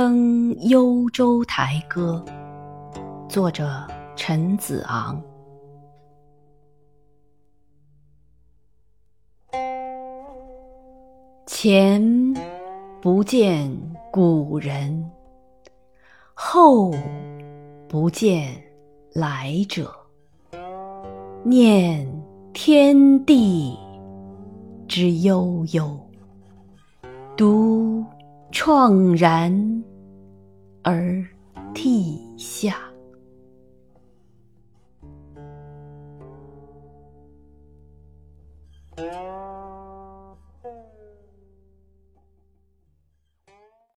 登幽州台歌》，作者陈子昂。前不见古人，后不见来者。念天地之悠悠，独怆然而涕下。